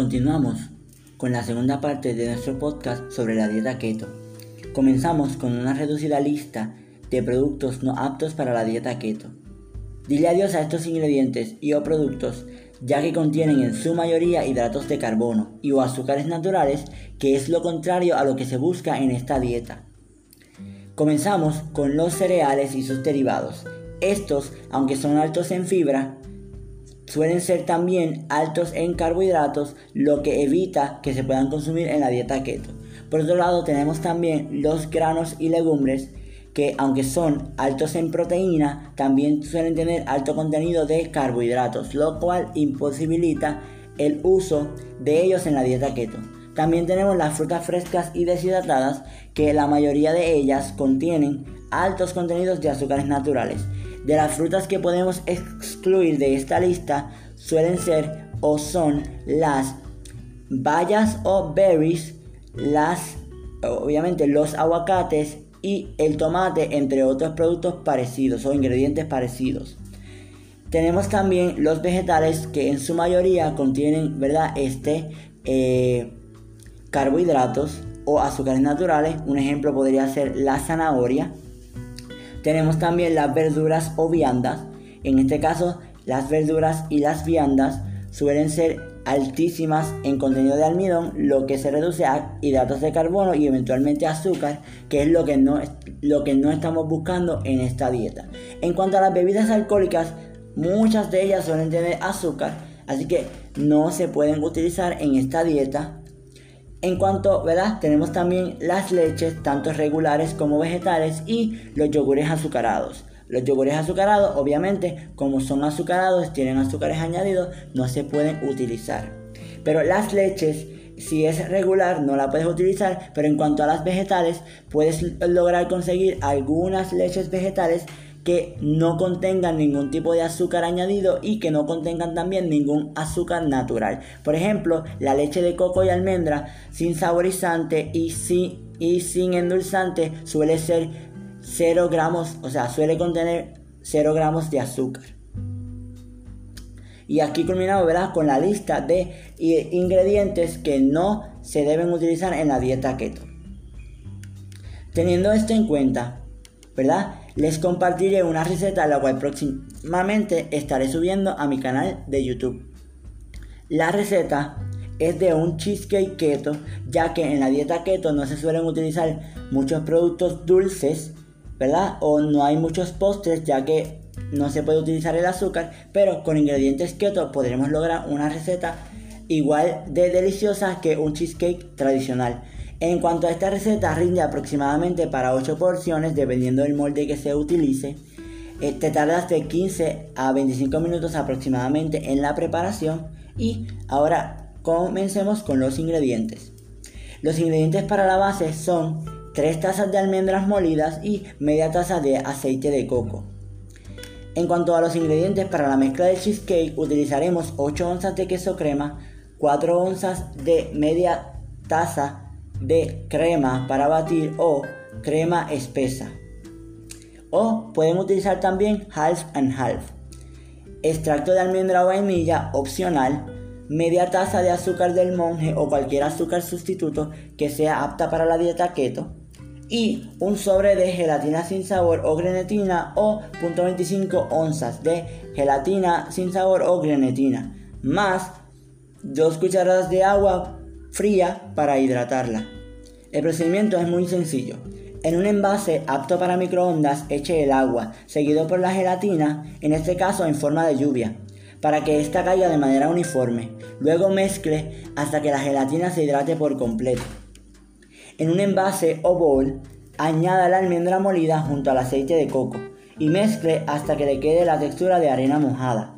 Continuamos con la segunda parte de nuestro podcast sobre la dieta keto. Comenzamos con una reducida lista de productos no aptos para la dieta keto. Dile adiós a estos ingredientes y o productos ya que contienen en su mayoría hidratos de carbono y o azúcares naturales, que es lo contrario a lo que se busca en esta dieta. Comenzamos con los cereales y sus derivados. Estos, aunque son altos en fibra, suelen ser también altos en carbohidratos, lo que evita que se puedan consumir en la dieta keto. Por otro lado, tenemos también los granos y legumbres, que aunque son altos en proteína, también suelen tener alto contenido de carbohidratos, lo cual imposibilita el uso de ellos en la dieta keto. También tenemos las frutas frescas y deshidratadas, que la mayoría de ellas contienen altos contenidos de azúcares naturales. De las frutas que podemos excluir de esta lista suelen ser o son las bayas o berries, las obviamente los aguacates y el tomate, entre otros productos parecidos o ingredientes parecidos. Tenemos también los vegetales que en su mayoría contienen, ¿verdad? Este eh, carbohidratos o azúcares naturales. Un ejemplo podría ser la zanahoria. Tenemos también las verduras o viandas. En este caso, las verduras y las viandas suelen ser altísimas en contenido de almidón, lo que se reduce a hidratos de carbono y eventualmente azúcar, que es lo que no, lo que no estamos buscando en esta dieta. En cuanto a las bebidas alcohólicas, muchas de ellas suelen tener azúcar, así que no se pueden utilizar en esta dieta. En cuanto, ¿verdad? Tenemos también las leches, tanto regulares como vegetales, y los yogures azucarados. Los yogures azucarados, obviamente, como son azucarados, tienen azúcares añadidos, no se pueden utilizar. Pero las leches, si es regular, no la puedes utilizar. Pero en cuanto a las vegetales, puedes lograr conseguir algunas leches vegetales que no contengan ningún tipo de azúcar añadido y que no contengan también ningún azúcar natural. Por ejemplo, la leche de coco y almendra sin saborizante y sin, y sin endulzante suele ser 0 gramos, o sea, suele contener 0 gramos de azúcar. Y aquí culminamos, ¿verdad? Con la lista de ingredientes que no se deben utilizar en la dieta keto. Teniendo esto en cuenta, ¿verdad? Les compartiré una receta la cual próximamente estaré subiendo a mi canal de YouTube. La receta es de un cheesecake keto, ya que en la dieta keto no se suelen utilizar muchos productos dulces ¿verdad? O no hay muchos postres ya que no se puede utilizar el azúcar, pero con ingredientes keto podremos lograr una receta igual de deliciosa que un cheesecake tradicional. En cuanto a esta receta, rinde aproximadamente para 8 porciones dependiendo del molde que se utilice. Te tardas de 15 a 25 minutos aproximadamente en la preparación y ahora comencemos con los ingredientes. Los ingredientes para la base son 3 tazas de almendras molidas y media taza de aceite de coco. En cuanto a los ingredientes para la mezcla de cheesecake, utilizaremos 8 onzas de queso crema, 4 onzas de media taza de crema para batir o crema espesa. O pueden utilizar también half and half. Extracto de almendra o vainilla opcional, media taza de azúcar del monje o cualquier azúcar sustituto que sea apta para la dieta keto, y un sobre de gelatina sin sabor o grenetina o 0.25 onzas de gelatina sin sabor o grenetina, más 2 cucharadas de agua fría para hidratarla. El procedimiento es muy sencillo. En un envase apto para microondas eche el agua, seguido por la gelatina, en este caso en forma de lluvia, para que ésta caiga de manera uniforme. Luego mezcle hasta que la gelatina se hidrate por completo. En un envase o bowl, añada la almendra molida junto al aceite de coco y mezcle hasta que le quede la textura de arena mojada.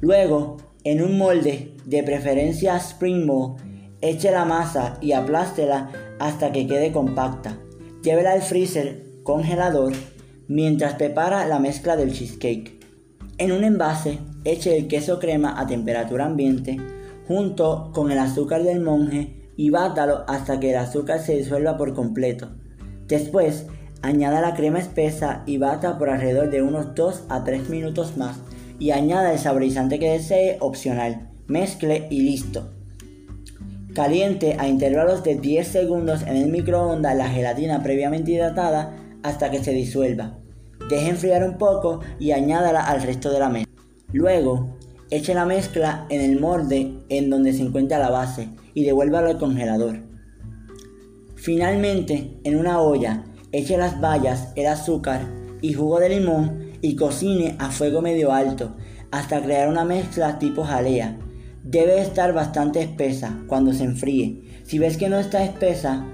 Luego, en un molde, de preferencia spring bowl, eche la masa y aplástela hasta que quede compacta. Llévela al freezer congelador mientras prepara la mezcla del cheesecake. En un envase, eche el queso crema a temperatura ambiente junto con el azúcar del monje y bátalo hasta que el azúcar se disuelva por completo. Después, añada la crema espesa y bata por alrededor de unos 2 a 3 minutos más y añada el saborizante que desee opcional. Mezcle y listo. Caliente a intervalos de 10 segundos en el microondas la gelatina previamente hidratada hasta que se disuelva. Deje enfriar un poco y añádala al resto de la mezcla. Luego, eche la mezcla en el molde en donde se encuentra la base y devuélvalo al congelador. Finalmente, en una olla, eche las bayas, el azúcar y jugo de limón y cocine a fuego medio alto hasta crear una mezcla tipo jalea Debe estar bastante espesa cuando se enfríe. Si ves que no está espesa,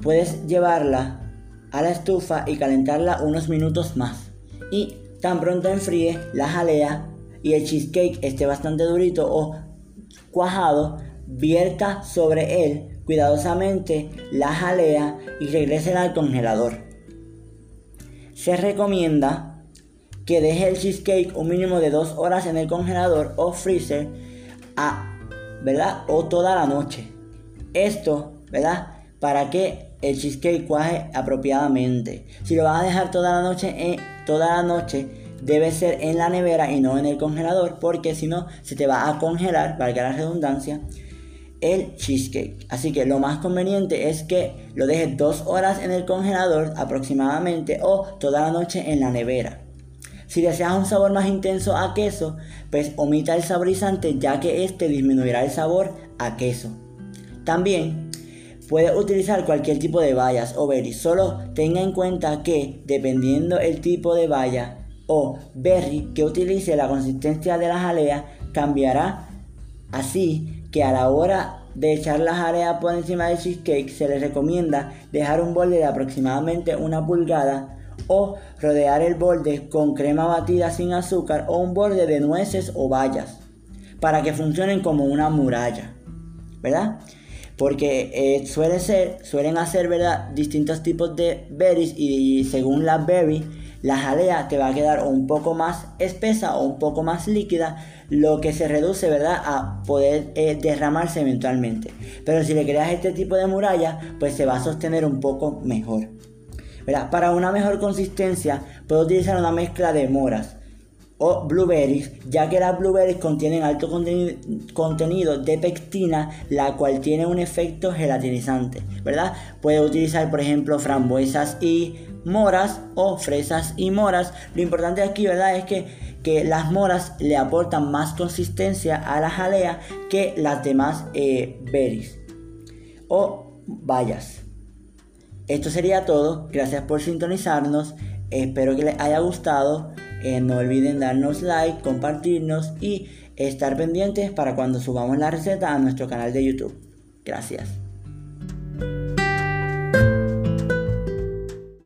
puedes llevarla a la estufa y calentarla unos minutos más. Y tan pronto enfríe, la jalea y el cheesecake esté bastante durito o cuajado, vierta sobre él cuidadosamente la jalea y regrese al congelador. Se recomienda que deje el cheesecake un mínimo de 2 horas en el congelador o freezer a, ¿verdad? O toda la noche. Esto, ¿verdad? Para que el cheesecake cuaje apropiadamente. Si lo vas a dejar toda la noche, toda la noche debe ser en la nevera y no en el congelador, porque si no se te va a congelar, valga la redundancia, el cheesecake. Así que lo más conveniente es que lo dejes dos horas en el congelador aproximadamente o toda la noche en la nevera. Si deseas un sabor más intenso a queso, pues omita el saborizante ya que este disminuirá el sabor a queso. También puedes utilizar cualquier tipo de bayas o berry, solo tenga en cuenta que dependiendo el tipo de baya o berry que utilice la consistencia de la jalea cambiará así que a la hora de echar la jalea por encima del cheesecake se les recomienda dejar un borde de aproximadamente una pulgada o rodear el borde con crema batida sin azúcar o un borde de nueces o bayas para que funcionen como una muralla, ¿verdad? Porque eh, suele ser, suelen hacer ¿verdad? distintos tipos de berries y, según la berry, la jalea te va a quedar un poco más espesa o un poco más líquida, lo que se reduce ¿verdad? a poder eh, derramarse eventualmente. Pero si le creas este tipo de muralla, pues se va a sostener un poco mejor. Para una mejor consistencia, puedo utilizar una mezcla de moras o blueberries, ya que las blueberries contienen alto contenido de pectina, la cual tiene un efecto gelatinizante, ¿verdad? Puede utilizar, por ejemplo, frambuesas y moras o fresas y moras. Lo importante aquí, ¿verdad? Es que, que las moras le aportan más consistencia a la jalea que las demás eh, berries o bayas. Esto sería todo. Gracias por sintonizarnos. Espero que les haya gustado. Eh, no olviden darnos like, compartirnos y estar pendientes para cuando subamos la receta a nuestro canal de YouTube. Gracias.